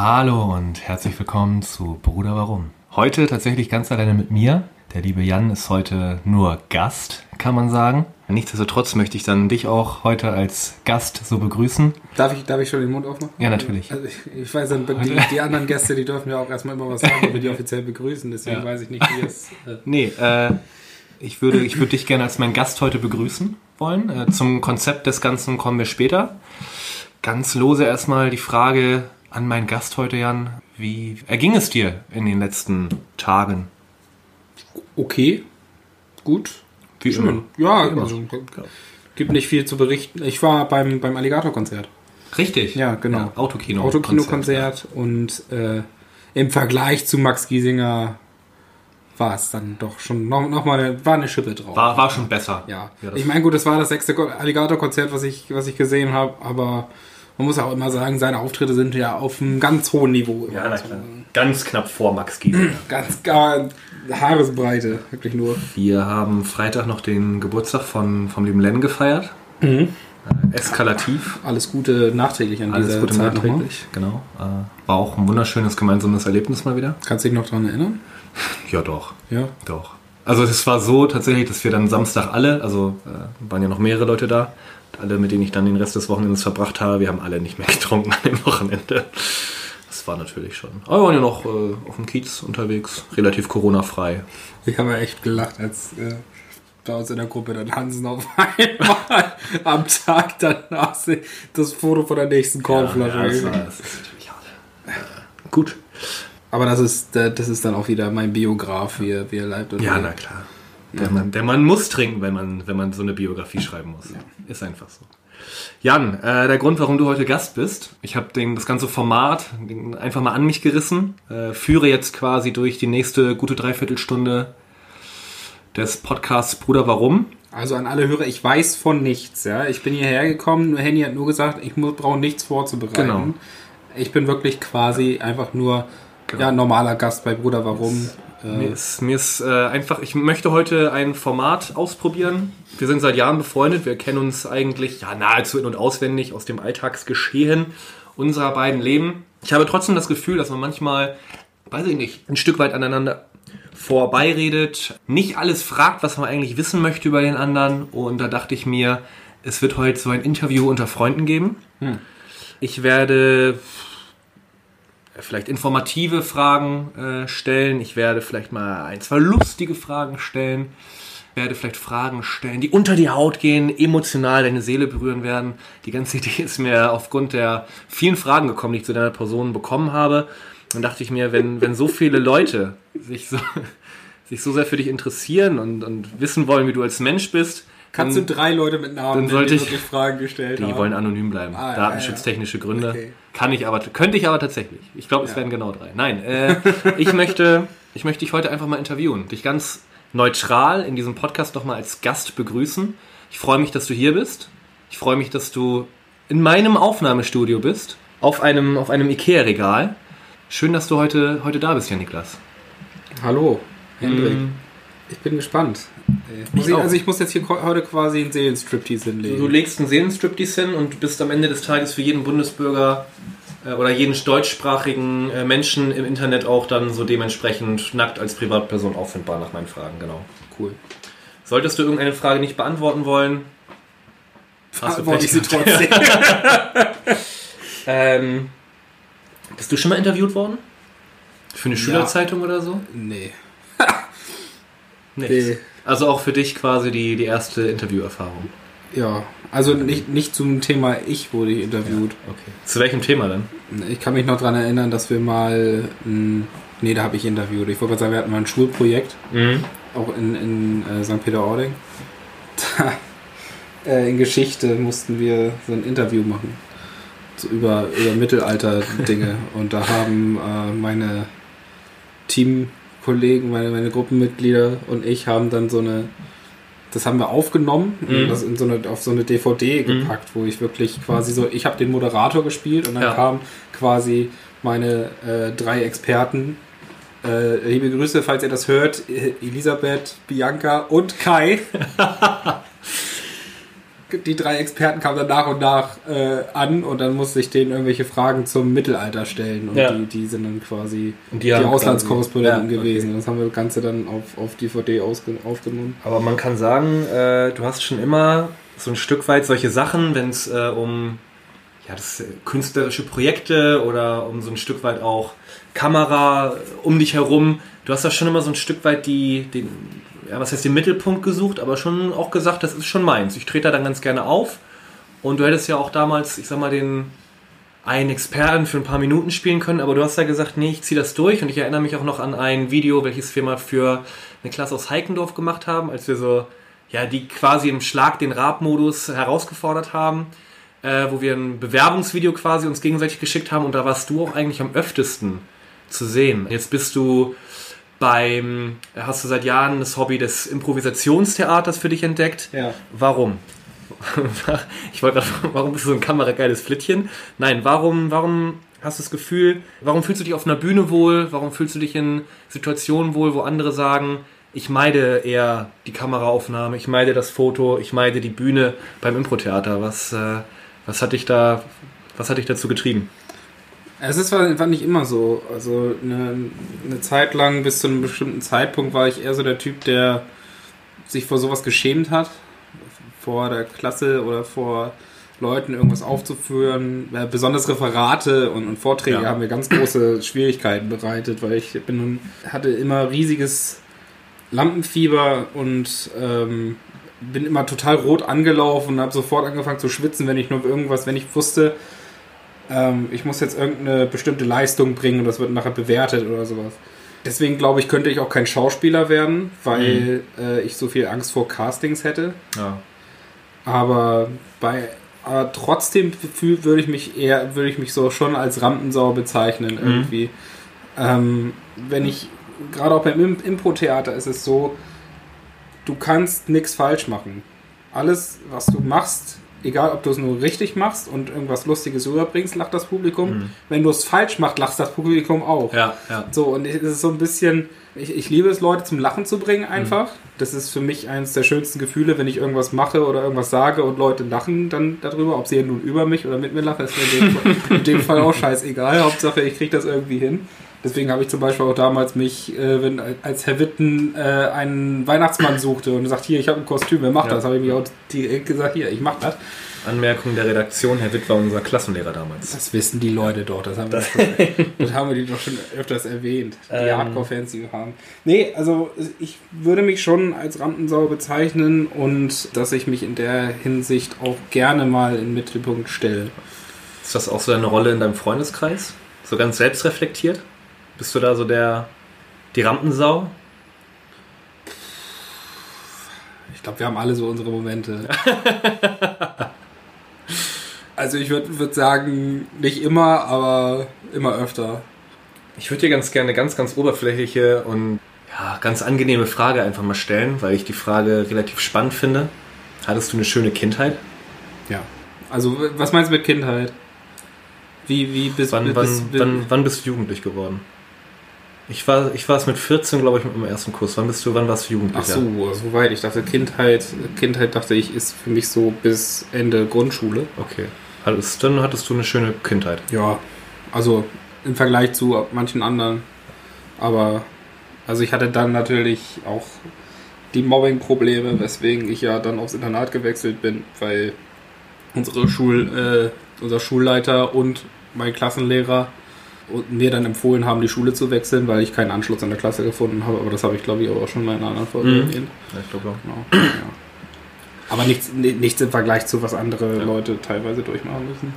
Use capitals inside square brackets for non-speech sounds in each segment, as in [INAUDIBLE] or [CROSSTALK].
Hallo und herzlich willkommen zu Bruder Warum. Heute tatsächlich ganz alleine mit mir. Der liebe Jan ist heute nur Gast, kann man sagen. Nichtsdestotrotz möchte ich dann dich auch heute als Gast so begrüßen. Darf ich, darf ich schon den Mund aufmachen? Ja, natürlich. Also ich, ich weiß, die, die anderen Gäste, die dürfen ja auch erstmal immer was sagen, wenn wir die offiziell begrüßen. Deswegen Ja. weiß ich nicht, wie es. Äh, Nee, äh, ich würde, ich würde dich gerne als meinen Gast heute begrüßen wollen. Äh, zum Konzept des Ganzen kommen wir später. Ganz lose erstmal die Frage an meinen Gast heute, Jan. Wie erging es dir in den letzten Tagen? okay, gut. Wie Schön. Ja, immer. also, gibt nicht viel zu berichten. Ich war beim, beim Alligator-Konzert. Richtig. Ja, genau. Autokino. Autokino-Konzert und äh, im Vergleich zu Max Giesinger war es dann doch schon noch, noch mal eine, war eine Schippe drauf. War, war schon besser. Ja, Ja, ich meine, gut, das war das sechste Ko- Alligator-Konzert, was ich, was ich gesehen habe, aber man muss auch immer sagen, seine Auftritte sind ja auf einem ganz hohen Niveau. Ja, na klar. Ganz knapp vor Max Giesinger. [CLEARS THROAT] Ganz gar Haaresbreite, wirklich nur. Wir haben Freitag noch den Geburtstag von, vom lieben Len gefeiert. Äh, eskalativ. Alles Gute nachträglich an Alles dieser Gute Zeit nochmal. nachträglich. Genau. Äh, war auch ein wunderschönes gemeinsames Erlebnis mal wieder. Kannst du dich noch daran erinnern? [LAUGHS] Ja, doch. Ja. Doch. Also es war so tatsächlich, dass wir dann Samstag alle, also äh, waren ja noch mehrere Leute da, alle, mit denen ich dann den Rest des Wochenendes verbracht habe, wir haben alle nicht mehr [LAUGHS] getrunken an dem Wochenende. Das war natürlich schon. Aber wir waren ja noch äh, auf dem Kiez unterwegs, relativ Corona-frei. Ich habe ja echt gelacht, als äh, bei uns in der Gruppe dann Hansen auf [LAUGHS] einmal am Tag danach das Foto von der nächsten Kornflasche. Ja, das, war, das ist natürlich hart. Äh, gut. Aber das ist, äh, das ist dann auch wieder mein Biograf, wie er, wie er leibt. und Ja, na klar. Der Mann, der Mann muss trinken, wenn man, wenn man so eine Biografie schreiben muss. Ist einfach so. Jan, äh, der Grund, warum du heute Gast bist, ich habe das ganze Format einfach mal an mich gerissen, äh, führe jetzt quasi durch die nächste gute Dreiviertelstunde des Podcasts Bruder Warum. Also an alle Hörer, ich weiß von nichts. Ja? Ich bin hierher gekommen, nur Henny hat nur gesagt, ich brauche nichts vorzubereiten. Genau. Ich bin wirklich quasi einfach nur ja, normaler Gast bei Bruder Warum. Mir ist, mir ist äh, einfach, ich möchte heute ein Format ausprobieren. Wir sind seit Jahren befreundet, wir kennen uns eigentlich ja nahezu in- und auswendig aus dem Alltagsgeschehen unserer beiden Leben. Ich habe trotzdem das Gefühl, dass man manchmal, weiß ich nicht, ein Stück weit aneinander vorbeiredet, nicht alles fragt, was man eigentlich wissen möchte über den anderen. Und da dachte ich mir, es wird heute so ein Interview unter Freunden geben. Ich werde vielleicht informative Fragen äh, stellen. Ich werde vielleicht mal ein, zwei lustige Fragen stellen. Ich werde vielleicht Fragen stellen, die unter die Haut gehen, emotional deine Seele berühren werden. Die ganze [LAUGHS] Idee ist mir aufgrund der vielen Fragen gekommen, die ich zu deiner Person bekommen habe. Dann dachte ich mir, wenn, wenn so viele Leute sich so, [LAUGHS] sich so sehr für dich interessieren und, und wissen wollen, wie du als Mensch bist, Kannst dann- du drei Leute mit Namen, dann sollte die ich- wirklich Fragen gestellt die haben? wollen anonym bleiben. Ah, ja, Datenschutztechnische Gründe. Okay. Kann ich aber, könnte ich aber tatsächlich. Ich glaube, es Ja. werden genau drei. Nein, äh, ich möchte, ich möchte dich heute einfach mal interviewen. Dich ganz neutral in diesem Podcast nochmal als Gast begrüßen. Ich freue mich, dass du hier bist. Ich freue mich, dass du in meinem Aufnahmestudio bist. Auf einem, auf einem Ikea-Regal. Schön, dass du heute, heute da bist, ja, Niklas. Hallo, Hendrik. Mm. Ich bin gespannt. Ich ich, also ich muss jetzt hier heute quasi einen Seelenstriptease hinlegen. Du legst einen Seelenstriptease hin und bist am Ende des Tages für jeden Bundesbürger äh, oder jeden deutschsprachigen äh, Menschen im Internet auch dann so dementsprechend nackt als Privatperson auffindbar nach meinen Fragen, genau. cool. Solltest du irgendeine Frage nicht beantworten wollen, Beantworte ich sie [LAUGHS] trotzdem. [LAUGHS] ähm, bist du schon mal interviewt worden? Für eine Ja. Schülerzeitung oder so? nee. Nichts. Also auch für dich quasi die, die erste Interviewerfahrung. Ja, also nicht, nicht zum Thema ich wurde ich interviewt. Okay. Zu welchem Thema dann? Ich kann mich noch daran erinnern, dass wir mal, mh, nee, da habe ich interviewt. Ich wollte gerade sagen, wir hatten mal ein Schulprojekt, Mhm. auch in, in äh, St. Peter-Ording. Da, äh, in Geschichte mussten wir so ein Interview machen. So über, über Mittelalter-Dinge. [LAUGHS] Und da haben äh, meine Teamkollegen, meine, meine Gruppenmitglieder und ich haben dann so eine, das haben wir aufgenommen, Mhm. das in so eine, auf so eine DVD Mhm. gepackt, wo ich wirklich quasi so, ich habe den Moderator gespielt und dann Ja. kamen quasi meine äh, drei Experten. Äh, liebe Grüße, falls ihr das hört, äh, Elisabeth, Bianca und Kai. [LAUGHS] die drei Experten kamen dann nach und nach äh, an und dann musste ich denen irgendwelche Fragen zum Mittelalter stellen und Ja. die, die sind dann quasi Und die, die Auslandskorrespondenten quasi- ja, gewesen. Das haben wir das Ganze dann auf, auf DVD aufgenommen. Aber man kann sagen, äh, du hast schon immer so ein Stück weit solche Sachen, wenn es äh, um ja, das, äh, künstlerische Projekte oder um so ein Stück weit auch Kamera um dich herum. Du hast da schon immer so ein Stück weit die, den, ja, was heißt den Mittelpunkt gesucht, aber schon auch gesagt, das ist schon meins. Ich trete da dann ganz gerne auf. Und du hättest ja auch damals, ich sag mal, den einen Experten für ein paar Minuten spielen können, aber du hast ja gesagt, nee, ich ziehe das durch und ich erinnere mich auch noch an ein Video, welches wir mal für eine Klasse aus Heikendorf gemacht haben, als wir so, ja, die quasi im Schlag den Rab-Modus herausgefordert haben, äh, wo wir ein Bewerbungsvideo quasi uns gegenseitig geschickt haben und da warst du auch eigentlich am öftesten zu sehen. Jetzt bist du beim, hast du seit Jahren das Hobby des Improvisationstheaters für dich entdeckt. Ja. Warum? [LAUGHS] ich wollte gerade warum bist du so ein kamerageiles Flittchen? Nein, warum, warum hast du das Gefühl, warum fühlst du dich auf einer Bühne wohl? Warum fühlst du dich in Situationen wohl, wo andere sagen, ich meide eher die Kameraaufnahme, ich meide das Foto, ich meide die Bühne beim Improtheater? Was, äh, was hat dich da, was hat dich dazu getrieben? Es ist war nicht immer so. Also eine, eine Zeit lang, bis zu einem bestimmten Zeitpunkt, war ich eher so der Typ, der sich vor sowas geschämt hat. Vor der Klasse oder vor Leuten irgendwas aufzuführen. Äh, Besonders Referate und, und Vorträge Ja. haben mir ganz große Schwierigkeiten bereitet, weil ich bin nun, hatte immer riesiges Lampenfieber und ähm, bin immer total rot angelaufen und habe sofort angefangen zu schwitzen, wenn ich nur irgendwas, wenn ich wusste, ähm, ich muss jetzt irgendeine bestimmte Leistung bringen und das wird nachher bewertet oder sowas. Deswegen glaube ich, könnte ich auch kein Schauspieler werden, weil äh, ich so viel Angst vor Castings hätte. Ja. Aber bei aber trotzdem würde ich mich eher, würde ich mich so schon als Rampensau bezeichnen irgendwie. Ähm, wenn ich, gerade auch beim Im- Impro-Theater ist es so, du kannst nichts falsch machen. Alles, was du machst, egal ob du es nur richtig machst und irgendwas Lustiges rüberbringst, lacht das Publikum. Wenn du es falsch machst, lacht das Publikum auch. Ja, ja. So, und es ist so ein bisschen, ich, ich liebe es, Leute zum Lachen zu bringen einfach. Das ist für mich eines der schönsten Gefühle, wenn ich irgendwas mache oder irgendwas sage und Leute lachen dann darüber, ob sie nun über mich oder mit mir lachen, ist mir in dem, Fall- in dem Fall auch [LAUGHS] scheißegal. Hauptsache, ich kriege das irgendwie hin. Deswegen habe ich zum Beispiel auch damals mich, äh, wenn als Herr Witten äh, einen Weihnachtsmann suchte und sagt, hier, ich habe ein Kostüm, wer macht Ja. das? Habe ich mir auch direkt gesagt, hier, ich mache das. Anmerkung der Redaktion, Herr Witt war unser Klassenlehrer damals. Das wissen die Leute doch, das haben wir, schon, [LAUGHS] das haben wir die doch schon öfters erwähnt, die Ähm. Hardcore-Fans, die wir haben. Nee, also ich würde mich schon als Rampensau bezeichnen und dass ich mich in der Hinsicht auch gerne mal in den Mittelpunkt stelle. Ist das auch so deine Rolle in deinem Freundeskreis? So ganz selbstreflektiert? Bist du da so der die Rampensau? Ich glaube, wir haben alle so unsere Momente. [LAUGHS] also ich würde würd sagen, nicht immer, aber immer öfter. Ich würde dir ganz gerne eine ganz, ganz oberflächliche und ja, ganz angenehme Frage einfach mal stellen, weil ich die Frage relativ spannend finde. Hattest du eine schöne Kindheit? Ja. Also was meinst du mit Kindheit? Wie, wie bist Wann, bis, wann, bis, wann, wann bist du jugendlich geworden? Ich war, ich war es mit 14, glaube ich, mit meinem ersten Kurs. Wann bist du, wann warst du jugendlich? Ach so, so weit. Ich dachte, Kindheit, Kindheit dachte ich, ist für mich so bis Ende Grundschule. Okay. Hattest, dann hattest du eine schöne Kindheit. Ja, also im Vergleich zu manchen anderen. Aber, also ich hatte dann natürlich auch die Mobbing-Probleme, weswegen ich ja dann aufs Internat gewechselt bin, weil unsere Schul, äh, unser Schulleiter und mein Klassenlehrer und mir dann empfohlen haben, die Schule zu wechseln, weil ich keinen Anschluss an der Klasse gefunden habe. Aber das habe ich, glaube ich, auch schon mal in einer anderen Folge Mhm. erwähnt. Ja, ich glaube auch. Genau. ja. Aber nichts, ni- nichts im Vergleich zu, was andere Leute teilweise durchmachen müssen.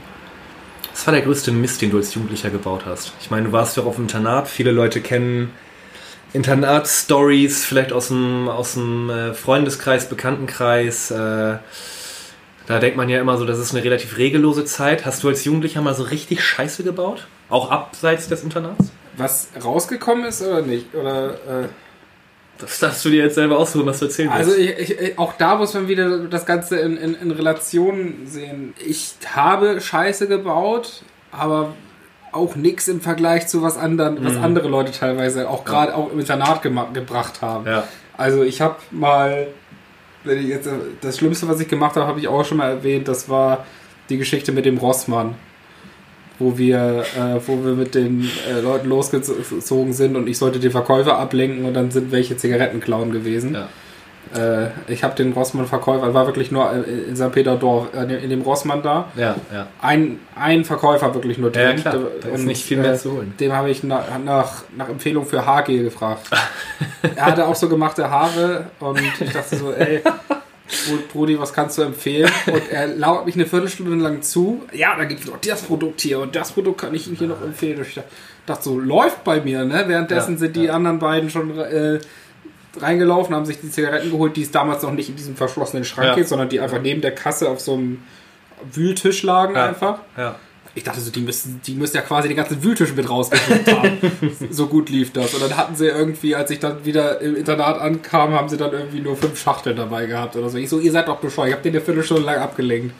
Was war der größte Mist, den du als Jugendlicher gebaut hast? Ich meine, du warst ja auch auf dem Internat. Viele Leute kennen Internat-Stories, vielleicht aus dem, aus dem äh, Freundeskreis, Bekanntenkreis. Äh, da denkt man ja immer so, das ist eine relativ regellose Zeit. Hast du als Jugendlicher mal so richtig Scheiße gebaut? Auch abseits des Internats? Was rausgekommen ist oder nicht? Oder, äh, Das darfst du dir jetzt selber aussuchen, was du erzählen willst. also ich, ich, auch da muss man wieder das Ganze in, in, in Relation sehen. Ich habe Scheiße gebaut, aber auch nichts im Vergleich zu was anderen, was andere Leute teilweise auch gerade auch im Internat gebracht haben. ja. Also ich habe mal wenn ich jetzt, das Schlimmste, was ich gemacht habe, habe ich auch schon mal erwähnt, das war die Geschichte mit dem Rossmann. Wo wir, äh, wo wir mit den äh, Leuten losgezogen sind und ich sollte den Verkäufer ablenken und dann sind welche Zigaretten klauen gewesen. Ja. Äh, ich habe den Rossmann-Verkäufer, war wirklich nur äh, in St. Peter-Dorf, äh, in dem Rossmann da. Ja, ja. Ein, ein Verkäufer wirklich nur Ja, drin. klar. Da ist nicht viel mehr zu holen. Dem habe ich nach, nach, nach Empfehlung für Haargel gefragt. [LAUGHS] er hatte auch so gemachte Haare und ich dachte so, ey, Brudi, was kannst du empfehlen? Und er lauert mich eine Viertelstunde lang zu. Ja, da gibt es noch das Produkt hier und das Produkt kann ich Ihnen hier noch empfehlen. Und ich dachte, so, läuft bei mir, ne? Währenddessen Ja, sind die ja. anderen beiden schon äh, reingelaufen, haben sich die Zigaretten geholt, die es damals noch nicht in diesem verschlossenen Schrank Ja. gibt, sondern die einfach neben der Kasse auf so einem Wühltisch lagen einfach. Ja. Ich dachte so, die müssen, die müssen ja quasi den ganzen Wühltisch mit rausgeschickt haben. [LAUGHS] so gut lief das. Und dann hatten sie irgendwie, als ich dann wieder im Internat ankam, haben sie dann irgendwie nur fünf Schachteln dabei gehabt oder so. Ich so, ihr seid doch bescheuert. Ich hab den eine Viertelstunde lang abgelenkt.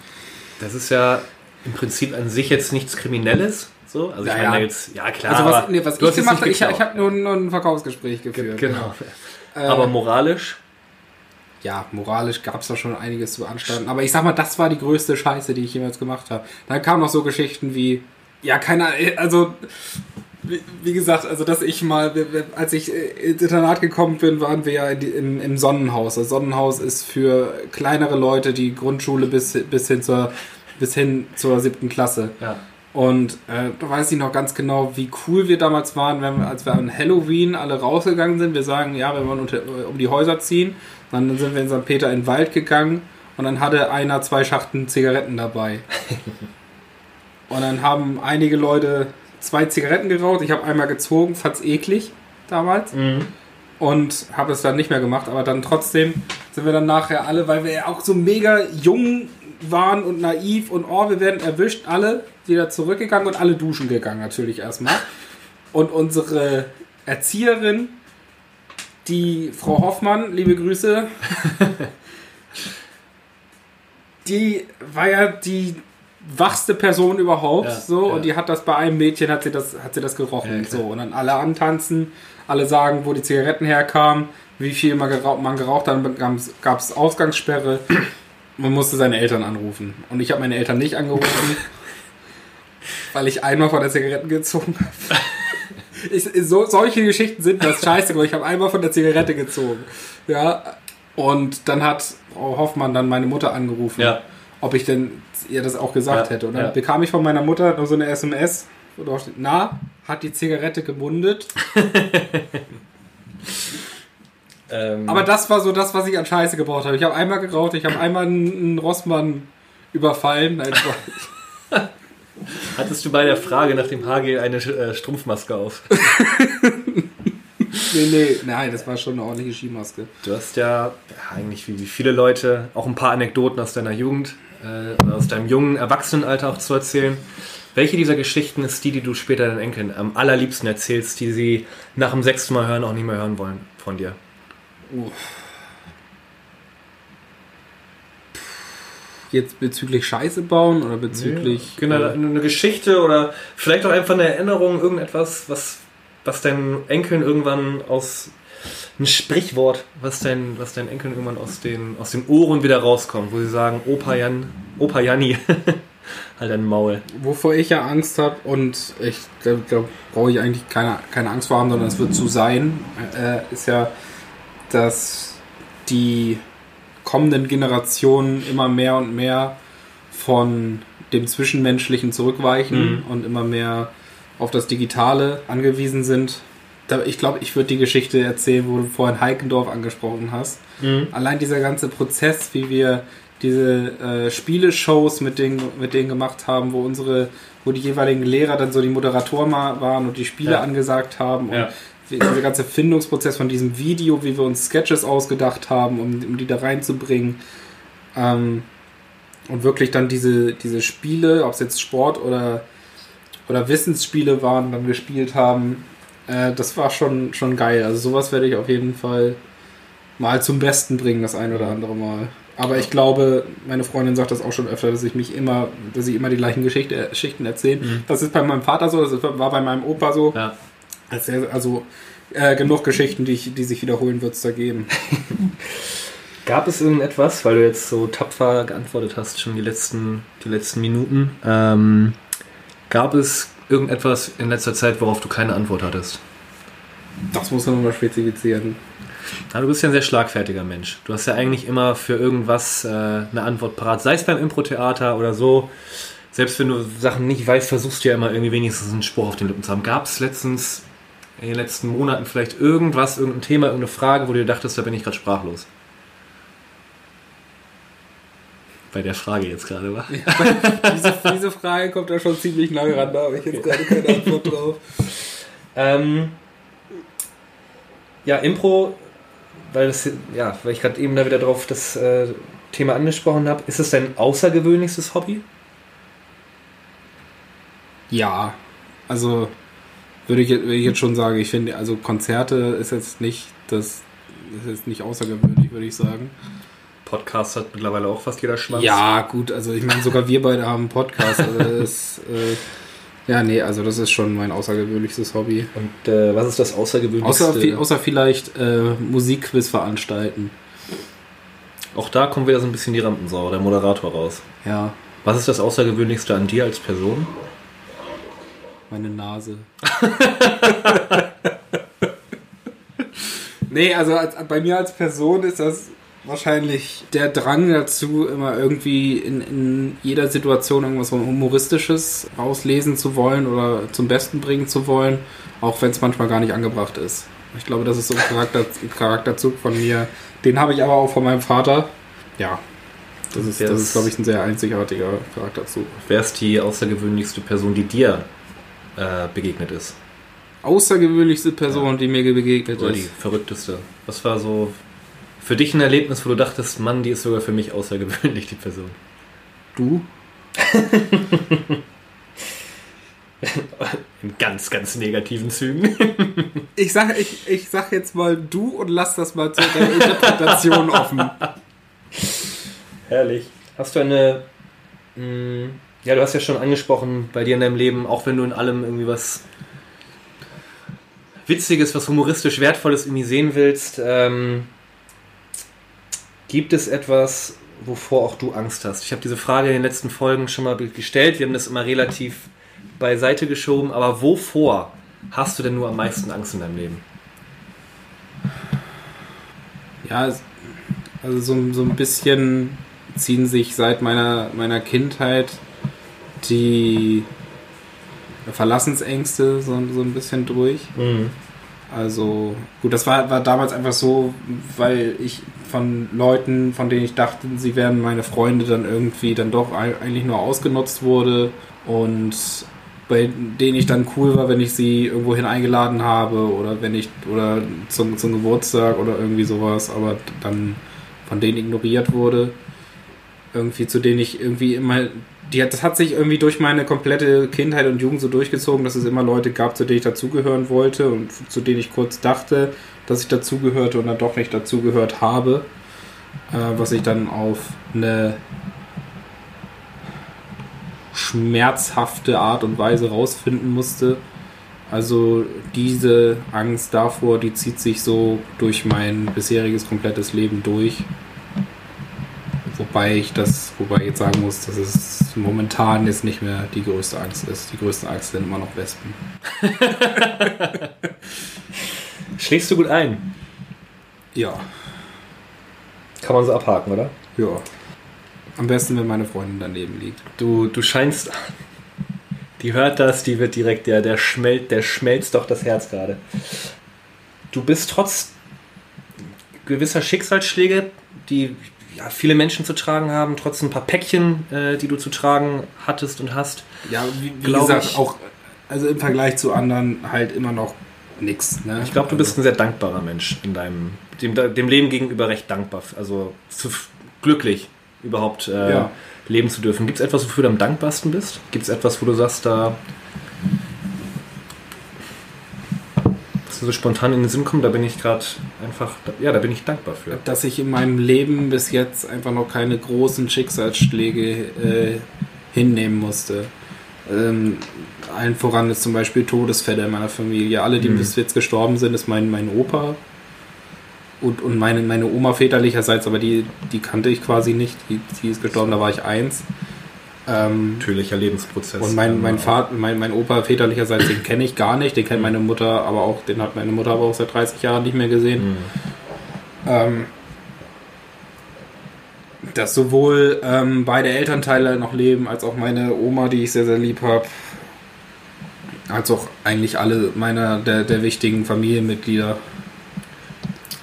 Das ist ja im Prinzip an sich jetzt nichts Kriminelles. So, also ich Ja, meine ja. jetzt, ja klar. Also was, nee, was du ich gemacht habe, ich, ich habe nur, nur ein Verkaufsgespräch geführt. Genau. Äh, Aber moralisch, ja, moralisch gab es da schon einiges zu anstanden. Aber ich sag mal, das war die größte Scheiße, die ich jemals gemacht habe. Dann kamen noch so Geschichten wie, ja, keine also wie, gesagt, also dass ich mal, als ich äh, ins Internat gekommen bin, waren wir ja in im, im Sonnenhaus. Das Sonnenhaus ist für kleinere Leute die Grundschule bis, bis, hin, zur, bis hin zur siebten Klasse. ja. Und äh, da weiß ich noch ganz genau, wie cool wir damals waren, wenn wir, als wir an Halloween alle rausgegangen sind. Wir sagen, ja, wir wollen unter, um die Häuser ziehen. Dann sind wir in St. Peter in den Wald gegangen und dann hatte einer zwei Schachteln Zigaretten dabei. [LAUGHS] und dann haben einige Leute zwei Zigaretten geraucht. Ich habe einmal gezogen, fand's eklig damals Mhm. und habe es dann nicht mehr gemacht, aber dann trotzdem sind wir dann nachher alle, weil wir ja auch so mega jung waren und naiv und oh, wir werden erwischt, alle wieder zurückgegangen und alle duschen gegangen natürlich erstmal. Und unsere Erzieherin, die Frau Hoffmann, liebe Grüße, [LAUGHS] die war ja die wachste Person überhaupt Ja, so ja. und die hat das bei einem Mädchen hat sie das hat sie das gerochen Ja, so und dann alle antanzen alle sagen wo die Zigaretten herkamen wie viel man geraucht, man geraucht hat dann gab es Ausgangssperre man musste seine Eltern anrufen und ich habe meine Eltern nicht angerufen [LAUGHS] weil ich einmal von der Zigaretten gezogen habe ich, so, solche Geschichten sind das scheiße aber ich habe einmal von der Zigarette gezogen ja und dann hat Frau Hoffmann dann meine Mutter angerufen Ja. ob ich denn ihr das auch gesagt Ja, hätte. Und dann ja. bekam ich von meiner Mutter nur so eine SMS, wo drauf steht, na, hat die Zigarette gemundet? [LAUGHS] Ähm, Aber das war so das, was ich an Scheiße gebraucht habe. Ich habe einmal geraucht, ich habe einmal einen, Rossmann überfallen. Nein, [LAUGHS] hattest du bei der Frage nach dem Hagel eine äh, Strumpfmaske auf? [LAUGHS] nee, nee, nein, das war schon eine ordentliche Skimaske. Du hast ja, ja eigentlich wie, wie viele Leute auch ein paar Anekdoten aus deiner Jugend, äh, aus deinem jungen Erwachsenenalter auch zu erzählen. Welche dieser Geschichten ist die, die du später deinen Enkeln am allerliebsten erzählst, die sie nach dem sechsten Mal hören auch nicht mehr hören wollen von dir? Jetzt bezüglich Scheiße bauen oder bezüglich... Genau, äh, eine Geschichte oder vielleicht auch einfach eine Erinnerung, irgendetwas, was, was deinen Enkeln irgendwann aus ein Sprichwort, was dein, was deinen Enkeln irgendwann aus den, aus den Ohren wieder rauskommt, wo sie sagen, Opa Jan, Opa Janni, [LAUGHS] halt ein Maul. Wovor ich ja Angst habe und ich glaube, da brauche ich eigentlich keine, keine Angst vor haben, sondern es wird so sein, äh, ist ja, dass die kommenden Generationen immer mehr und mehr von dem Zwischenmenschlichen zurückweichen Mhm. und immer mehr auf das Digitale angewiesen sind. Ich glaube, ich würde die Geschichte erzählen, wo du vorhin Heikendorf angesprochen hast. Allein dieser ganze Prozess, wie wir diese äh, Spieleshows mit denen, mit denen gemacht haben, wo unsere, wo die jeweiligen Lehrer dann so die Moderatoren waren und die Spiele Ja. angesagt haben und Ja. Dieser ganze Findungsprozess von diesem Video, wie wir uns Sketches ausgedacht haben, um, um die da reinzubringen. Ähm, und wirklich dann diese, diese Spiele, ob es jetzt Sport oder, oder Wissensspiele waren, dann gespielt haben, äh, das war schon, schon geil. Also sowas werde ich auf jeden Fall mal zum Besten bringen, das ein oder andere Mal. Aber ich glaube, meine Freundin sagt das auch schon öfter, dass ich mich immer, dass ich immer die gleichen Geschichte, Geschichten erzähle. Mhm. Das ist bei meinem Vater so, das war bei meinem Opa so. Ja. Also, äh, genug Geschichten, die, ich, die sich wiederholen, wird es da geben. [LAUGHS] Gab es irgendetwas, weil du jetzt so tapfer geantwortet hast, schon die letzten, die letzten Minuten, ähm, gab es irgendetwas in letzter Zeit, worauf du keine Antwort hattest? Das muss man nochmal spezifizieren. Ja, du bist ja ein sehr schlagfertiger Mensch. Du hast ja eigentlich immer für irgendwas äh, eine Antwort parat, sei es beim Impro-Theater oder so. Selbst wenn du Sachen nicht weißt, versuchst du ja immer irgendwie wenigstens einen Spruch auf den Lippen zu haben. Gab es letztens in den letzten Monaten vielleicht irgendwas, irgendein Thema, irgendeine Frage, wo du dir dachtest, da bin ich gerade sprachlos? Bei der Frage jetzt gerade, war. Ja, [LAUGHS] diese, diese, Frage kommt da schon ziemlich lange ran, da habe ich jetzt gerade keine Antwort drauf. Ähm, ja, Impro, weil, das, ja, weil ich gerade eben da wieder drauf das äh, Thema angesprochen habe, ist es dein außergewöhnlichstes Hobby? Ja, also würde ich, würde ich jetzt schon sagen, ich finde, also Konzerte ist jetzt nicht das ist jetzt nicht außergewöhnlich, würde ich sagen. Podcast hat mittlerweile auch fast jeder Schwanz. Ja, gut, also ich meine, sogar wir beide haben einen Podcast. Also das, äh, ja, nee, also das ist schon mein außergewöhnlichstes Hobby. Und äh, was ist das Außergewöhnlichste? Außer, außer vielleicht äh, Musikquiz veranstalten. Auch da kommt wieder so ein bisschen die Rampensau, der Moderator raus. Ja. Was ist das Außergewöhnlichste an dir als Person? Meine Nase. [LAUGHS] nee, also als, bei mir als Person ist das wahrscheinlich der Drang dazu, immer irgendwie in, in jeder Situation irgendwas Humoristisches rauslesen zu wollen oder zum Besten bringen zu wollen, auch wenn es manchmal gar nicht angebracht ist. Ich glaube, das ist so ein, Charakter, ein Charakterzug von mir. Den habe ich aber auch von meinem Vater. Ja, das ist, das ist glaube ich, ein sehr einzigartiger Charakterzug. Wer ist die außergewöhnlichste Person, die dir äh, begegnet ist. Außergewöhnlichste Person, ja. die mir begegnet Oder ist. Oder die verrückteste. Was war so für dich ein Erlebnis, wo du dachtest, Mann, die ist sogar für mich außergewöhnlich, die Person? Du? [LAUGHS] In ganz, ganz negativen Zügen. ich, sag, ich, ich sag jetzt mal du und lass das mal zur Interpretation offen. [LAUGHS] Herrlich. Hast du eine mh, hm, ja, du hast ja schon angesprochen, bei dir in deinem Leben, auch wenn du in allem irgendwie was Witziges, was humoristisch Wertvolles irgendwie sehen willst, ähm, gibt es etwas, wovor auch du Angst hast? Ich habe diese Frage in den letzten Folgen schon mal gestellt. Wir haben das immer relativ beiseite geschoben. Aber wovor hast du denn nur am meisten Angst in deinem Leben? Ja, also so, so ein bisschen ziehen sich seit meiner, meiner Kindheit die Verlassensängste so, so ein bisschen durch. Mhm. Also, gut, das war, war damals einfach so, weil ich von Leuten, von denen ich dachte, sie wären meine Freunde, dann irgendwie dann doch eigentlich nur ausgenutzt wurde und bei denen ich dann cool war, wenn ich sie irgendwohin eingeladen habe oder wenn ich oder zum, zum Geburtstag oder irgendwie sowas, aber dann von denen ignoriert wurde. Irgendwie zu denen ich irgendwie immer die das hat sich irgendwie durch meine komplette Kindheit und Jugend so durchgezogen, dass es immer Leute gab, zu denen ich dazugehören wollte und zu denen ich kurz dachte, dass ich dazugehörte und dann doch nicht dazugehört habe. Äh, was ich dann auf eine schmerzhafte Art und Weise rausfinden musste. Also diese Angst davor, die zieht sich so durch mein bisheriges komplettes Leben durch. Wobei ich das, wobei ich jetzt sagen muss, dass es momentan jetzt nicht mehr die größte Angst ist. Die größte Angst sind immer noch Wespen. [LAUGHS] Schlägst du gut ein? Ja. Kann man so abhaken, oder? Ja. Am besten, wenn meine Freundin daneben liegt. Du, du scheinst. Die hört das, die wird direkt, der, der schmelzt, der schmelzt doch das Herz gerade. Du bist trotz gewisser Schicksalsschläge, die ja, viele Menschen zu tragen haben, trotzdem ein paar Päckchen, äh, die du zu tragen hattest und hast. Ja, wie, wie gesagt, ich, auch also im Vergleich zu anderen halt immer noch nichts. Ne? Ich glaube, du bist ein sehr dankbarer Mensch in deinem dem, dem Leben gegenüber recht dankbar, also zu, glücklich überhaupt äh, ja. leben zu dürfen. Gibt es etwas, wofür du am dankbarsten bist? Gibt es etwas, wo du sagst, da so spontan in den Sinn kommt, da bin ich gerade einfach, ja, da bin ich dankbar für. Dass ich in meinem Leben bis jetzt einfach noch keine großen Schicksalsschläge äh, hinnehmen musste. Ähm, allen voran ist zum Beispiel Todesfälle in meiner Familie. Alle, die mhm. bis jetzt gestorben sind, ist mein, mein Opa. und, und meine, meine Oma väterlicherseits, aber die, die kannte ich quasi nicht. Die, die ist gestorben, da war ich eins. Ähm, Natürlicher Lebensprozess. und mein, mein Genau. Vater, mein, mein Opa väterlicherseits, den kenne ich gar nicht. Den kennt meine Mutter, aber auch, den hat meine Mutter aber auch seit 30 Jahren nicht mehr gesehen. Mhm. Ähm, dass sowohl ähm, beide Elternteile noch leben, als auch meine Oma, die ich sehr, sehr lieb habe, als auch eigentlich alle meiner der, der wichtigen Familienmitglieder.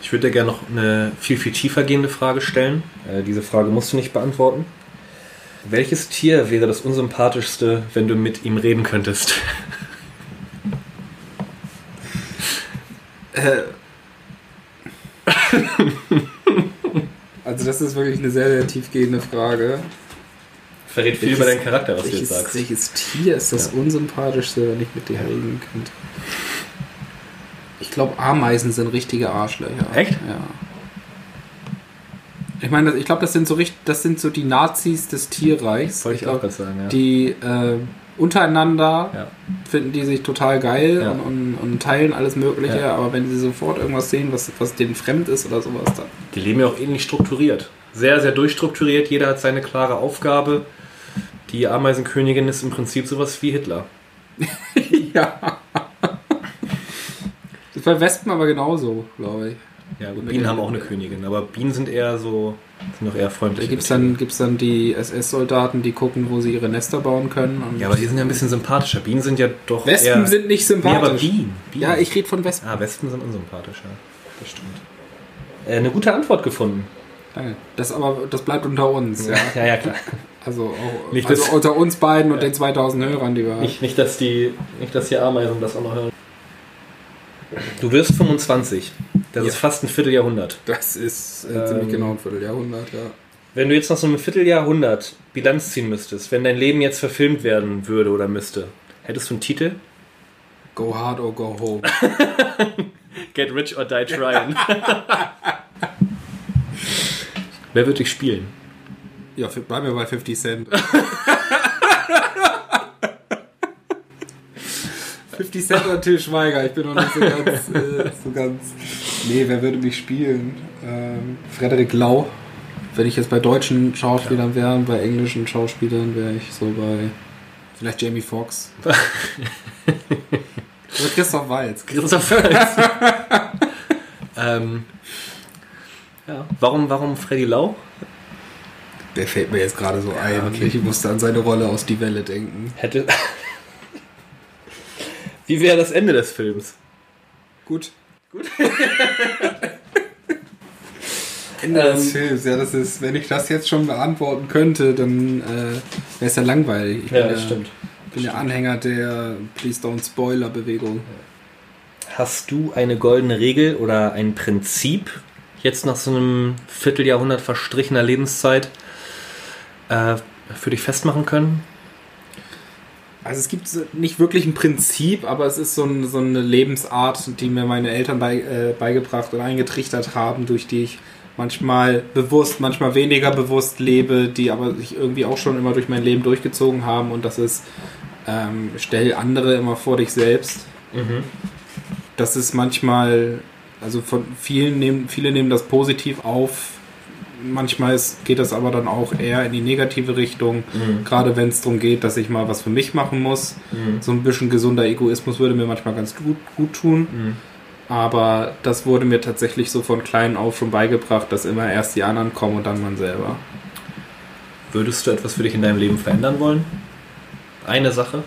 Ich würde dir gerne noch eine viel, viel tiefer gehende Frage stellen. Äh, diese Frage musst du nicht beantworten. Welches Tier wäre das unsympathischste, wenn du mit ihm reden könntest? Also das ist wirklich eine sehr, sehr tiefgehende Frage. Verrät viel Welches- über deinen Charakter, was du welches, jetzt sagst. welches Tier ist das unsympathischste, wenn ich mit dir reden könnte? Ich glaube, Ameisen sind richtige Arschlöcher. Echt? Ja. Ich meine, das- ich glaube, das sind so richtig, das sind so die Nazis des Tierreichs. Wollte ich auch gerade sagen, ja. Die äh, untereinander ja. finden die sich total geil Ja. und, und, und teilen alles Mögliche, Ja. aber wenn sie sofort irgendwas sehen, was, was denen fremd ist oder sowas, dann. Die leben ja auch ähnlich strukturiert. Sehr, sehr durchstrukturiert. Jeder hat seine klare Aufgabe. Die Ameisenkönigin ist im Prinzip sowas wie Hitler. [LAUGHS] ja. Das ist bei Wespen aber genauso, glaube ich. Ja, gut, Bienen haben auch eine Königin, aber Bienen sind eher so, sind doch eher Da freundlich. gibt es dann, gibt's dann die SS-Soldaten, die gucken, wo sie ihre Nester bauen können. Ja, aber die sind ja ein bisschen sympathischer. Bienen sind ja doch Wespen eher... sind nicht Nee, aber sympathisch. Bienen. Bienen. ja, ich rede von Wespen. Ah, Wespen sind unsympathischer. Das stimmt. Äh, eine gute Antwort gefunden. Danke. Das aber, das bleibt unter uns. Ja. ja, ja klar. Also, auch, Nicht also unter uns beiden und den 2000 Hörern, die wir haben. Nicht, nicht, dass die, nicht, dass die Ameisen das auch noch hören. Du wirst 25. Das Ja. ist fast ein Vierteljahrhundert. Das ist äh, Ähm, ziemlich genau ein Vierteljahrhundert, ja. Wenn du jetzt nach so einem Vierteljahrhundert Bilanz ziehen müsstest, wenn dein Leben jetzt verfilmt werden würde oder müsste, hättest du einen Titel? Go hard or go home. [LAUGHS] Get rich or die trying. [LAUGHS] Wer wird dich spielen? ja, bleiben wir bei 50 Cent. [LAUGHS] 50 Cent oder Till Schweiger, ich bin noch nicht so ganz, äh, so ganz. Nee, wer würde mich spielen? Ähm, Frederik Lau. Wenn ich jetzt bei deutschen Schauspielern wäre, und bei englischen Schauspielern wäre ich so bei. Vielleicht Jamie Foxx. [LAUGHS] Oder Christoph Waltz. Christoph Waltz. [LAUGHS] ähm, ja. Warum, warum Freddy Lau? Der fällt mir jetzt gerade so ein. okay. Ich musste an seine Rolle aus Die Welle denken. Hätte. [LAUGHS] Wie wäre das Ende des Films? Gut. Gut. [LAUGHS] Ende Ähm, des Films, ja, das ist, wenn ich das jetzt schon beantworten könnte, dann äh, wäre es ja langweilig. Ich bin, ja, bin der Anhänger der Please Don't Spoiler Bewegung. Hast du eine goldene Regel oder ein Prinzip jetzt nach so einem Vierteljahrhundert verstrichener Lebenszeit äh, für dich festmachen können? Also es gibt nicht wirklich ein Prinzip, aber es ist so, ein, so eine Lebensart, die mir meine Eltern bei, äh, beigebracht und eingetrichtert haben, durch die ich manchmal bewusst, manchmal weniger bewusst lebe, die aber sich irgendwie auch schon immer durch mein Leben durchgezogen haben und das ist, ähm, stell andere immer vor dich selbst. Das ist manchmal, also von vielen nehmen, viele nehmen das positiv auf. Manchmal ist, geht das aber dann auch eher in die negative Richtung, gerade wenn es darum geht, dass ich mal was für mich machen muss. So ein bisschen gesunder Egoismus würde mir manchmal ganz gut, gut tun. Aber das wurde mir tatsächlich so von klein auf schon beigebracht, dass immer erst die anderen kommen und dann man selber. Würdest du etwas für dich in deinem Leben verändern wollen? Eine Sache?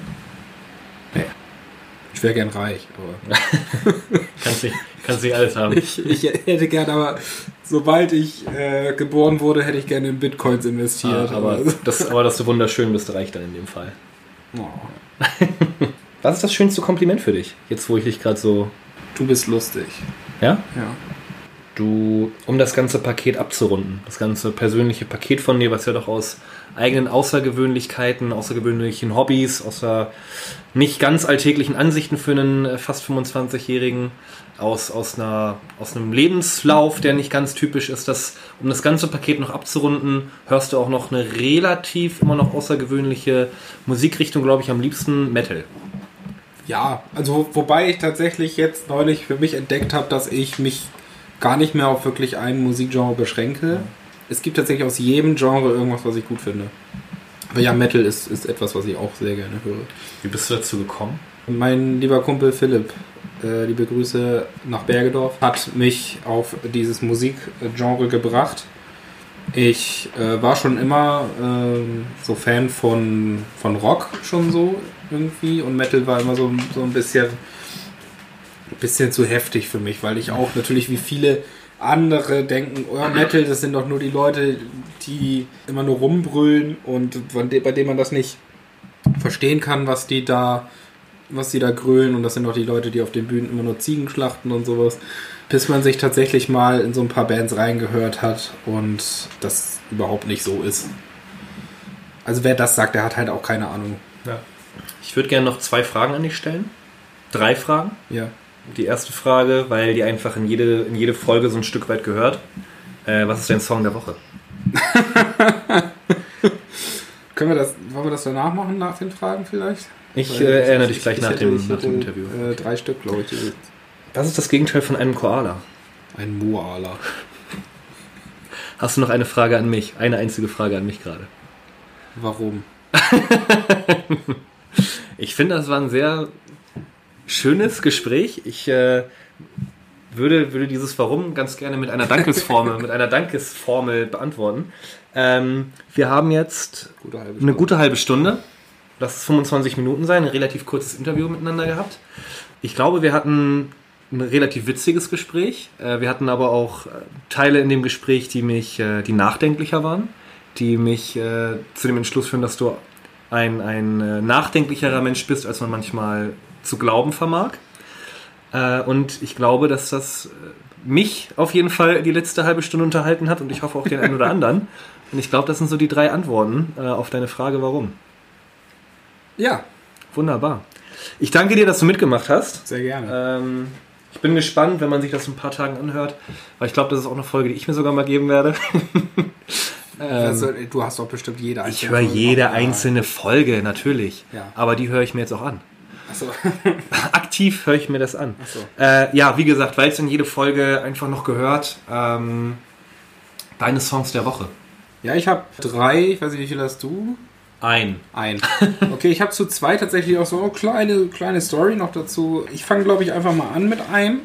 Ich wäre gern reich, aber [LAUGHS] Kannst nicht, kannst nicht alles haben. ich, ich hätte gern, aber sobald ich äh, geboren wurde, hätte ich gerne in Bitcoins investiert. Ah, aber, das, aber dass du wunderschön bist, reicht dann in dem Fall. oh, [LAUGHS] Was ist das schönste Kompliment für dich? Jetzt, wo ich dich gerade so. du bist lustig. Ja? Ja. Du, um das ganze Paket abzurunden, das ganze persönliche Paket von dir, was ja doch aus eigenen Außergewöhnlichkeiten, außergewöhnlichen Hobbys, außer nicht ganz alltäglichen Ansichten für einen äh, fast 25-Jährigen, aus, aus, aus einem Lebenslauf, der nicht ganz typisch ist, das, um das ganze Paket noch abzurunden, hörst du auch noch eine relativ immer noch außergewöhnliche Musikrichtung, glaube ich, am liebsten Metal. Ja, also wobei ich tatsächlich jetzt neulich für mich entdeckt habe, dass ich mich gar nicht mehr auf wirklich ein Musikgenre beschränke. Es gibt tatsächlich aus jedem Genre irgendwas, was ich gut finde. Aber ja, Metal ist, ist etwas, was ich auch sehr gerne höre. Wie bist du dazu gekommen? Mein lieber Kumpel Philipp, äh, liebe Grüße nach Bergedorf, hat mich auf dieses Musikgenre gebracht. Ich äh, war schon immer ähm, so Fan von, von Rock schon so irgendwie und Metal war immer so, so ein bisschen, bisschen zu heftig für mich, weil ich auch natürlich wie viele andere denken, oh, Metal, das sind doch nur die Leute, die immer nur rumbrüllen und bei denen man das nicht verstehen kann, was die da, was die da grölen und das sind doch die Leute, die auf den Bühnen immer nur Ziegen schlachten und sowas. Bis man sich tatsächlich mal in so ein paar Bands reingehört hat und das überhaupt nicht so ist. Also wer das sagt, der hat halt auch keine Ahnung. Ja. Ich würde gerne noch zwei Fragen an dich stellen. Drei Fragen. Ja. Die erste Frage, weil die einfach in jede, in jede Folge so ein Stück weit gehört. Äh, was ist dein Song der Woche? [LAUGHS] Können wir das, wollen wir das danach machen, nach den Fragen vielleicht? Ich äh, erinnere ich- dich gleich ich nach, hätte- dem, ich nach dem hätte, Interview. Äh, drei Stück, glaube ich. Was ist das Gegenteil von einem Koala? Ein Moala. Hast du noch eine Frage an mich? Eine einzige Frage an mich gerade. Warum? [LAUGHS] Ich finde, das war ein sehr schönes Gespräch. Ich äh, würde, würde dieses Warum ganz gerne mit einer Dankesformel, mit einer Dankesformel beantworten. Ähm, wir haben jetzt Gute eine gute halbe Stunde. Lass es 25 Minuten sein, ein relativ kurzes Interview miteinander gehabt. Ich glaube, wir hatten ein relativ witziges Gespräch. Äh, Wir hatten aber auch äh, Teile in dem Gespräch, die mich, äh, die nachdenklicher waren, die mich zu dem Entschluss führen, dass du ein, ein nachdenklicherer Mensch bist, als man manchmal zu glauben vermag. Äh, Und ich glaube, dass das äh, mich auf jeden Fall die letzte halbe Stunde unterhalten hat und ich hoffe auch den einen oder anderen. [LAUGHS] Und ich glaube, das sind so die drei Antworten äh, auf deine Frage, warum. Ja, Wunderbar. Ich danke dir, dass du mitgemacht hast. sehr gerne. Ähm, ich bin gespannt, wenn man sich das in ein paar Tagen anhört, weil ich glaube, das ist auch eine Folge, die ich mir sogar mal geben werde. [LAUGHS] also, du hast doch bestimmt jede Ähm, Ich einzelne höre Folge jede einzelne Folge, natürlich. Ja. Aber die höre ich mir jetzt auch an. Achso. [LAUGHS] Aktiv höre ich mir das an. So. Äh, ja, wie gesagt, weil es in jede Folge einfach noch gehört, ähm, deine Songs der Woche. Ja, ich habe drei, ich weiß nicht, wie viel hast du? Ein. Ein. [LAUGHS] Okay, ich habe zu zwei tatsächlich auch so eine kleine, kleine Story noch dazu. Ich fange, glaube ich, einfach mal an mit einem.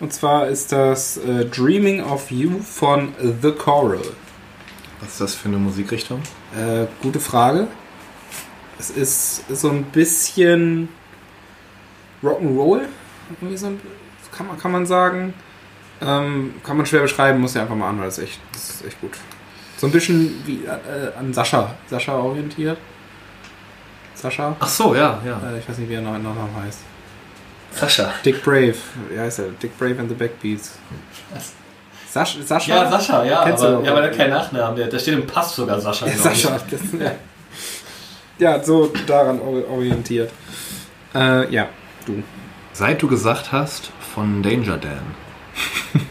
Und zwar ist das äh, Dreaming of You von The Coral. Was ist das für eine Musikrichtung? Äh, gute Frage. Es ist so ein bisschen Rock'n'Roll, irgendwie so ein, kann, man, kann man sagen. Ähm, kann man schwer beschreiben, muss ja einfach mal an, weil es echt, das ist echt gut. So ein bisschen wie äh, an Sascha. Sascha orientiert. Sascha? Ach so, ja, ja. Äh, ich weiß nicht, wie er noch, noch heißt. Sascha. Dick Brave. Wie heißt er? Dick Brave and the Backbeats. Was? Sasch, Sascha? Ja, Sascha, ja. Kennst du aber, doch. ja, aber der hat keinen Nachnamen. Der, der steht im Pass sogar Sascha. Ja, ich. Sascha. Das, ja. Ja, so daran ori- orientiert. Äh, ja, du. Seit du gesagt hast von Danger Dan.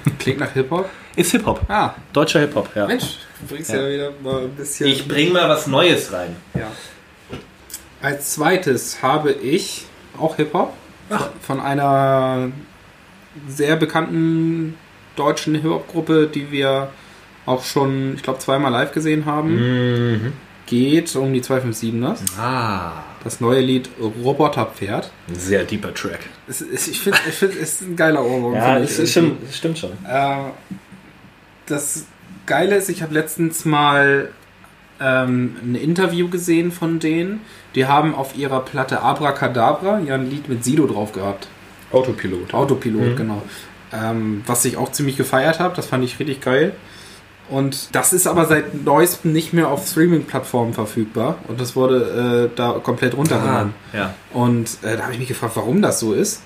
[LAUGHS] Klingt nach Hip-Hop. Ist Hip-Hop. Ah, Deutscher Hip-Hop, ja. Mensch, du bringst Ja. ja. wieder mal ein bisschen. Ich bring mal was Neues rein. Ja. Als zweites habe ich auch Hip-Hop Ach. von einer sehr bekannten deutschen Hip-Hop-Gruppe, die wir auch schon, ich glaube, zweimal live gesehen haben. Mhm. Geht um die 257ers. Ah, Das neue Lied Roboterpferd. ein sehr deeper Track. Es ist, ich finde, ich find, es ist ein geiler Ohrwurm. Ja, schon, das stimmt schon. Äh, das Geile ist, ich habe letztens mal ähm, ein Interview gesehen von denen. Die haben auf ihrer Platte Abracadabra ja ein Lied mit Sido drauf gehabt. Autopilot. Autopilot, Mhm. genau. Ähm, was ich auch ziemlich gefeiert habe. Das fand ich richtig geil. Und das ist aber seit neuestem nicht mehr auf Streaming-Plattformen verfügbar. Und das wurde äh, da komplett runtergenommen. Ah, ja. Und äh, da habe ich mich gefragt, warum das so ist.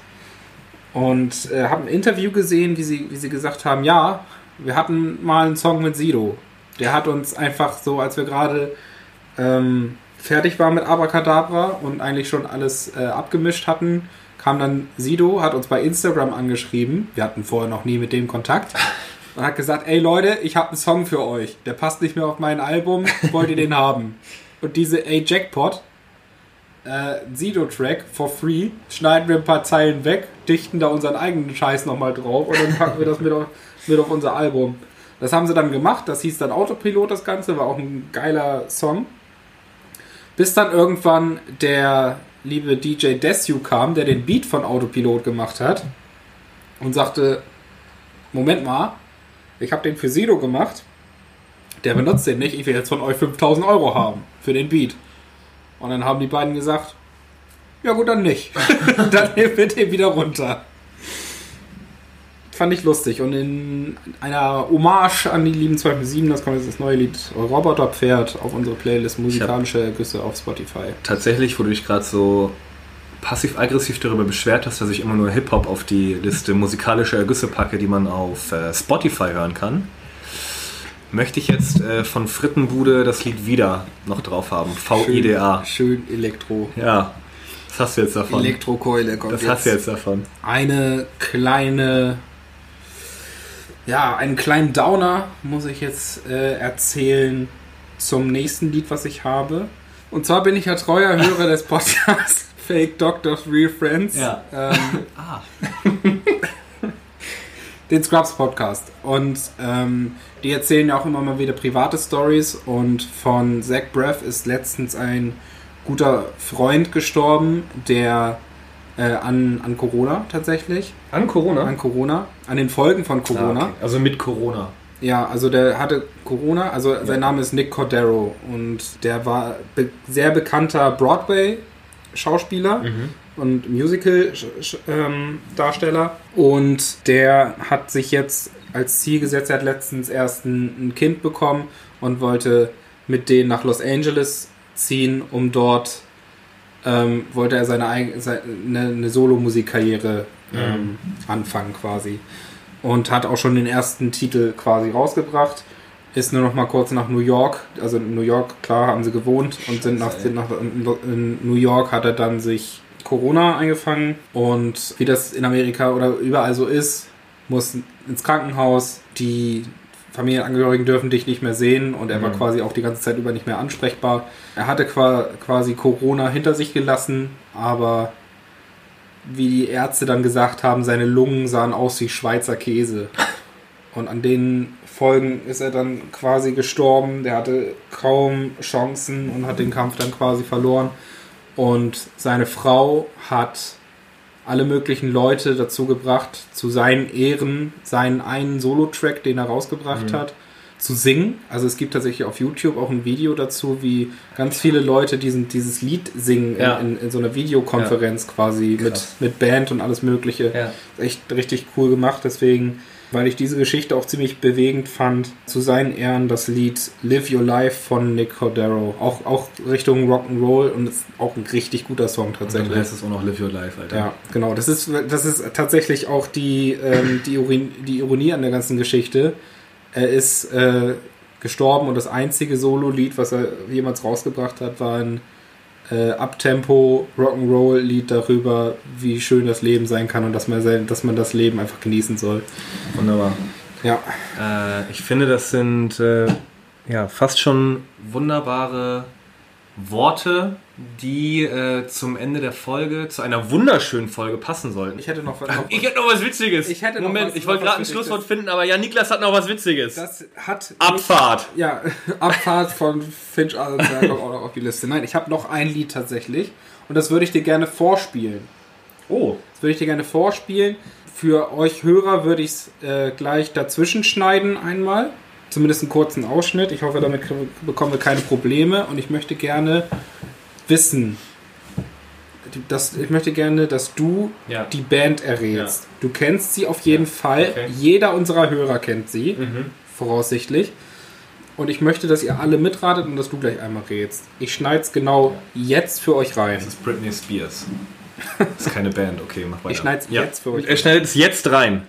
Und äh, habe ein Interview gesehen, wie sie, wie sie gesagt haben, ja, wir hatten mal einen Song mit Sido. Der hat uns einfach so, als wir gerade ähm, fertig waren mit Abracadabra und eigentlich schon alles äh, abgemischt hatten, kam dann Sido, hat uns bei Instagram angeschrieben. Wir hatten vorher noch nie mit dem Kontakt. [LAUGHS] Und hat gesagt, ey Leute, ich habe einen Song für euch. Der passt nicht mehr auf mein Album. Wollt ihr den haben? Und diese Ey Jackpot, äh, Sido-Track for free, schneiden wir ein paar Zeilen weg, dichten da unseren eigenen Scheiß nochmal drauf und dann packen wir das mit auf, mit auf unser Album. Das haben sie dann gemacht, das hieß dann Autopilot, das Ganze, war auch ein geiler Song. Bis dann irgendwann der liebe DJ Desu kam, der den Beat von Autopilot gemacht hat und sagte, Moment mal, ich habe den für Sido gemacht, der benutzt den nicht, ich will jetzt von euch 5000 Euro haben für den Beat. Und dann haben die beiden gesagt, ja gut, dann nicht. [LAUGHS] dann nehmen wir den wieder runter. Fand ich lustig. Und in einer Hommage an die lieben 207, das kommt jetzt das neue Lied Roboterpferd auf unsere Playlist Musikalische Ergüsse auf Spotify. Tatsächlich, wo du dich gerade so passiv-aggressiv darüber beschwert hast, dass ich immer nur Hip-Hop auf die Liste musikalische Ergüsse packe, die man auf äh, Spotify hören kann, möchte ich jetzt äh, von Frittenbude das Lied wieder noch drauf haben. VIDA. Schön, schön Elektro. Ja. Was hast du jetzt davon? Elektrokeule kommt Was jetzt. hast du jetzt davon? Eine kleine, ja, einen kleinen Downer muss ich jetzt äh, erzählen zum nächsten Lied, was ich habe. Und zwar bin ich ja treuer Hörer des Podcasts Fake Doctors Real Friends. Ja. Ähm, [LAUGHS] Ah. [LAUGHS] den Scrubs Podcast. Und ähm, die erzählen ja auch immer mal wieder private Stories. Und von Zach Braff ist letztens ein guter Freund gestorben, der äh, an, an Corona tatsächlich. An Corona? An Corona. An den Folgen von Corona. Ah, okay. Also mit Corona. Ja, also der hatte Corona, also sein Name ist Nick Cordero und der war be sehr bekannter Broadway-Schauspieler und Musical-Darsteller und der hat sich jetzt als Ziel gesetzt, er hat letztens erst ein, Kind bekommen und wollte mit denen nach Los Angeles ziehen, um dort ähm, wollte er seine, eigen- seine eine Solo-Musikkarriere ähm, anfangen quasi. Und hat auch schon den ersten Titel quasi rausgebracht. Ist nur noch mal kurz nach New York, also in New York, klar, haben sie gewohnt und sind nach, sind nach in New York hat er dann sich Corona eingefangen und wie das in Amerika oder überall so ist, muss ins Krankenhaus, die Familienangehörigen dürfen dich nicht mehr sehen und er war Mhm. quasi auch die ganze Zeit über nicht mehr ansprechbar. Er hatte qua- quasi Corona hinter sich gelassen, aber wie die Ärzte dann gesagt haben, seine Lungen sahen aus wie Schweizer Käse. Und an den Folgen ist er dann quasi gestorben. Der hatte kaum Chancen und hat den Kampf dann quasi verloren. Und seine Frau hat alle möglichen Leute dazu gebracht, zu seinen Ehren seinen einen Solo-Track, den er rausgebracht hat, zu singen. Also es gibt tatsächlich auf YouTube auch ein Video dazu, wie ganz viele Leute diesen, dieses Lied singen in, Ja. in, in so einer Videokonferenz quasi mit, mit Band und alles Mögliche. Ja. Echt richtig cool gemacht. Deswegen, weil ich diese Geschichte auch ziemlich bewegend fand, zu seinen Ehren das Lied Live Your Life von Nick Cordero. Auch, auch Richtung Rock'n'Roll und ist auch ein richtig guter Song Dann tatsächlich. heißt es auch noch Live Your Life, Alter. Ja, genau. Das ist, das ist tatsächlich auch die, ähm, die, Ironie, die Ironie an der ganzen Geschichte. Er ist äh, gestorben und das einzige Solo-Lied, was er jemals rausgebracht hat, war ein äh, Uptempo Rock'n'Roll-Lied darüber, wie schön das Leben sein kann und dass man, dass man das Leben einfach genießen soll. Wunderbar. Ja, Äh, ich finde, das sind äh, ja fast schon wunderbare Worte, die äh, zum Ende der Folge, zu einer wunderschönen Folge passen sollten. ich hätte noch, noch [LAUGHS] Ich hätte noch was Witziges. Ich hätte noch Moment, was- ich wollte noch gerade ein. Schlusswort finden, aber ja, Niklas hat noch was Witziges. das hat Abfahrt. Ja, [LAUGHS] Abfahrt von Finch Allenberg auch noch auf die Liste. Nein, ich habe noch ein Lied tatsächlich und das würde ich dir gerne vorspielen. Oh, Das würde ich dir gerne vorspielen. Für euch Hörer würde ich es äh, gleich dazwischen schneiden einmal. Zumindest einen kurzen Ausschnitt. Ich hoffe, damit bekommen wir keine Probleme. Und ich möchte gerne wissen, dass, ich möchte gerne, dass du Ja. die Band errätst. Du kennst sie auf jeden Fall. okay. Jeder unserer Hörer kennt sie, Mhm. voraussichtlich. Und ich möchte, dass ihr alle mitratet und dass du gleich einmal rätst. Ich schneide es genau jetzt für euch rein. das ist Britney Spears. Das ist keine Band, okay, mach weiter. Ich schneide es Ja. jetzt für euch Er schneidet es jetzt rein.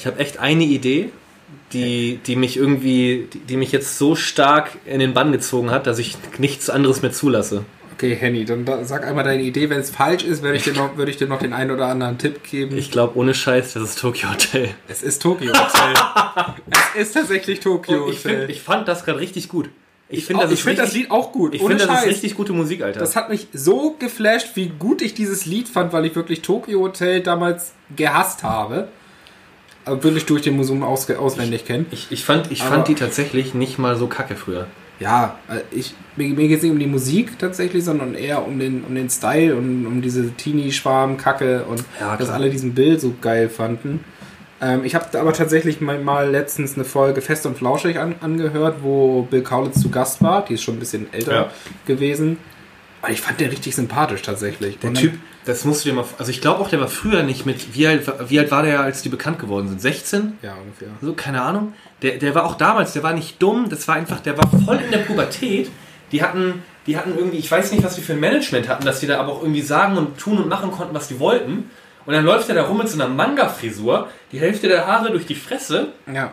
Ich habe echt eine Idee, die, die mich irgendwie, die, die mich jetzt so stark in den Bann gezogen hat, dass ich nichts anderes mehr zulasse. Okay, Henny, dann da, sag einmal deine Idee. Wenn es falsch ist, würde ich, dir noch, ich dir noch den einen oder anderen Tipp geben. Ich glaube, ohne Scheiß, das ist Tokyo Hotel. es ist Tokyo Hotel. [LAUGHS] es ist tatsächlich Tokyo ich, Hotel. find, ich fand das gerade richtig gut. Ich finde, das, ich find das Lied auch gut. Ich finde, das ist richtig gute Musik, Alter. Das hat mich so geflasht, wie gut ich dieses Lied fand, weil ich wirklich Tokyo Hotel damals gehasst habe. Wirklich durch den Museum aus, auswendig kenne. ich, ich fand, ich Aber- fand die tatsächlich nicht mal so kacke früher. Ja, äh, ich, mir, mir geht es nicht um die Musik tatsächlich, sondern eher um den, um den Style und um diese Teenie-Schwarm-Kacke und Ja, dass alle diesen Bild so geil fanden. Ähm, ich habe aber tatsächlich mal, mal letztens eine Folge Fest und Flauschig an, angehört, wo Bill Kaulitz zu Gast war. Die ist schon ein bisschen älter Ja. gewesen. Aber ich fand den richtig sympathisch tatsächlich. Der Typ, das musst du dir mal. Also ich glaube auch, der war früher nicht mit. Wie alt, wie alt war der, als die bekannt geworden sind? 16? Ja, ungefähr. So, keine Ahnung. Der, der war auch damals, der war nicht dumm, das war einfach, der war voll in der Pubertät. Die hatten, die hatten irgendwie, ich weiß nicht, was die für ein Management hatten, dass die da aber auch irgendwie sagen und tun und machen konnten, was die wollten. Und dann läuft er da rum mit so einer Manga-Frisur, die Hälfte der Haare durch die Fresse. Ja.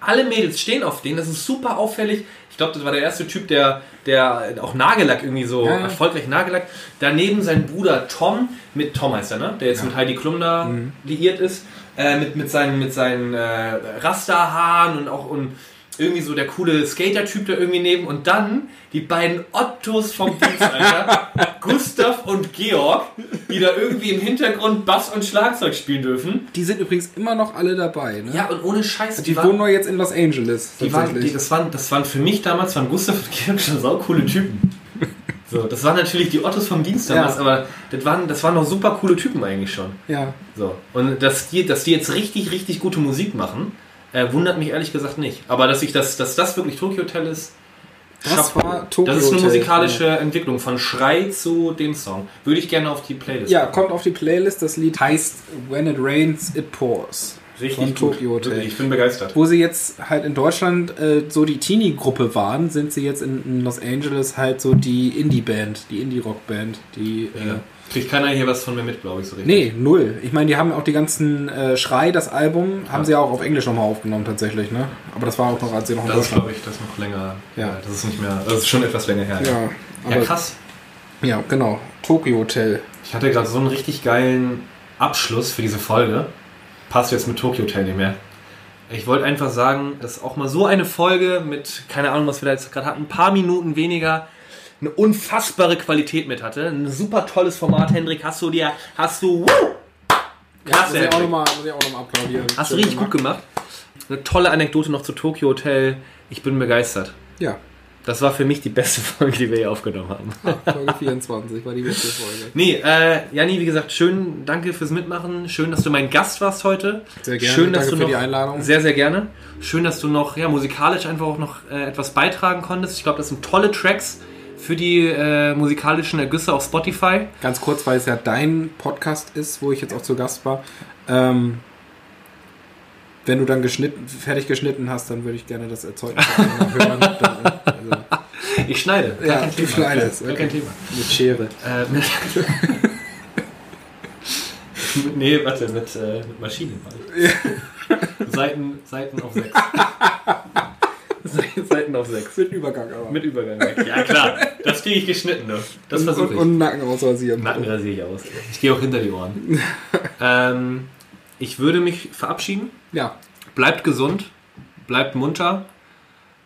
Alle Mädels stehen auf den, das ist super auffällig. Ich glaube, das war der erste Typ, der, der auch Nagellack irgendwie so Ja, ja. erfolgreich Nagellack. Daneben sein Bruder Tom, mit Tom heißt er, ne? Der jetzt mit Heidi Klum da Mhm. liiert ist, äh, mit, mit seinen, mit seinen äh, Rasterhaaren und auch und irgendwie so der coole Skater-Typ da irgendwie neben. Und dann die beiden Ottos vom Dienst, Alter. [LAUGHS] Gustav und Georg, die da irgendwie im Hintergrund Bass und Schlagzeug spielen dürfen. Die sind übrigens immer noch alle dabei. Ne? Ja, und ohne Scheiß. die wohnen nur jetzt in Los Angeles. Die waren, die, das, waren, das waren für mich damals, waren Gustav und Georg schon saucoole Typen. [LAUGHS] So, das waren natürlich die Ottos vom Dienst damals, Ja. aber das waren, das waren noch super coole Typen eigentlich schon. ja. So. Und dass die, dass die jetzt richtig, richtig gute Musik machen, äh, wundert mich ehrlich gesagt nicht. Aber dass ich das, dass das wirklich Tokyo Hotel ist, Das Chapeau. war Tokyo Das ist eine Hotel, musikalische Entwicklung von Schrei zu dem Song. Würde ich gerne auf die Playlist. Ja, kommt auf die Playlist. Das Lied heißt When It Rains, It Pours. richtig von gut. Tokyo Hotel. Ich bin begeistert. Wo sie jetzt halt in Deutschland äh, so die Teenie-Gruppe waren, sind sie jetzt in, in Los Angeles halt so die Indie-Band, die Indie-Rock-Band, die... Ja. Äh, Kriegt keiner hier was von mir mit, glaube ich, so richtig. nee, null. Ich meine, die haben auch die ganzen äh, Schrei, das Album, haben sie ja auch auf Englisch nochmal aufgenommen tatsächlich, ne? Aber das war auch noch, als sie noch in Das ist, glaube ich, das noch länger. Ja. Ja. Das ist nicht mehr. Das ist schon etwas länger her. Ja, Ja, aber, krass. ja, genau. Tokyo Hotel. Ich hatte gerade so einen richtig geilen Abschluss für diese Folge. Passt jetzt mit Tokyo Hotel nicht mehr. Ich wollte einfach sagen, dass auch mal so eine Folge mit, keine Ahnung, was wir da jetzt gerade hatten, ein paar Minuten weniger, eine unfassbare Qualität mit hatte. Ein super tolles Format, Hendrik. Hast du dir, hast du, woo! Krass, muss ich auch Hendrik. nochmal noch applaudieren. Hast du richtig gut gemacht. Eine tolle Anekdote noch zu Tokyo Hotel. Ich bin begeistert. Ja, Das war für mich die beste [LAUGHS] Folge, die wir hier aufgenommen haben. Folge 24 war die beste Folge. Nee, äh, Janni, wie gesagt, schön, danke fürs Mitmachen. Schön, dass du mein Gast warst heute. Sehr gerne, Schön, dass danke du für noch, die Einladung. Sehr, sehr gerne. Schön, dass du noch ja, musikalisch einfach auch noch äh, etwas beitragen konntest. Ich glaube, das sind tolle Tracks für die äh, musikalischen Ergüsse auf Spotify. Ganz kurz, weil es ja dein Podcast ist, wo ich jetzt auch zu Gast war. Ähm, wenn du dann geschnitten, fertig geschnitten hast, dann würde ich gerne das Erzeugnis hören. [LAUGHS] Dann, also, Ich schneide. Gar Ja, kein du Thema. schneidest, Gar okay. kein Thema. mit Schere. Äh, mit [LAUGHS] nee, warte, mit, äh, mit Maschinen. [LAUGHS] Seiten, Seiten auf sechs. Seiten auf sechs. Mit Übergang aber. Mit Übergang. Ja klar, das kriege ich geschnitten. Ne? Das und, versuche ich. und Nacken ausrasieren. Nacken rasiere ich aus. Ich gehe auch hinter die Ohren. [LAUGHS] ähm, ich würde mich verabschieden. Ja, Bleibt gesund, bleibt munter,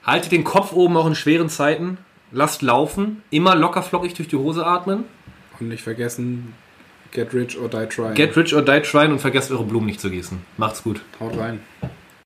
haltet den Kopf oben auch in schweren Zeiten, lasst laufen, immer locker flockig durch die Hose atmen, und nicht vergessen, get rich or die trying. get rich or die trying und vergesst eure Blumen nicht zu gießen. Macht's gut. Haut rein.